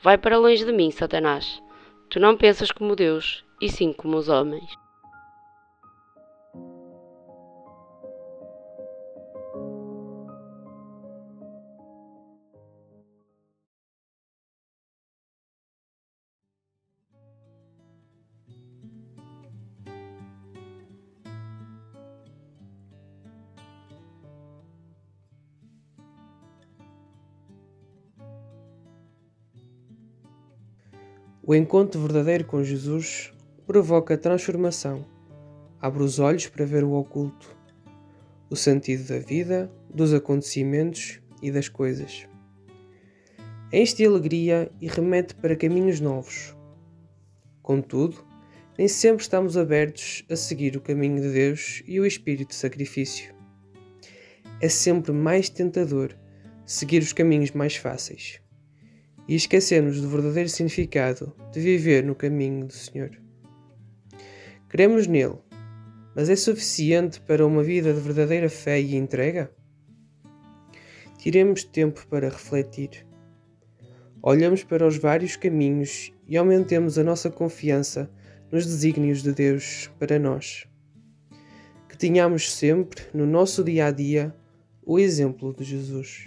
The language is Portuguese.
Vai para longe de mim, Satanás. Tu não pensas como Deus, e sim como os homens. O encontro verdadeiro com Jesus provoca transformação, abre os olhos para ver o oculto, o sentido da vida, dos acontecimentos e das coisas. Enche de alegria e remete para caminhos novos. Contudo, nem sempre estamos abertos a seguir o caminho de Deus e o espírito de sacrifício. É sempre mais tentador seguir os caminhos mais fáceis e esquecemos do verdadeiro significado de viver no caminho do Senhor. Cremos nele, mas é suficiente para uma vida de verdadeira fé e entrega? Tiremos tempo para refletir. Olhamos para os vários caminhos e aumentemos a nossa confiança nos desígnios de Deus para nós. Que tenhamos sempre, no nosso dia a dia, o exemplo de Jesus.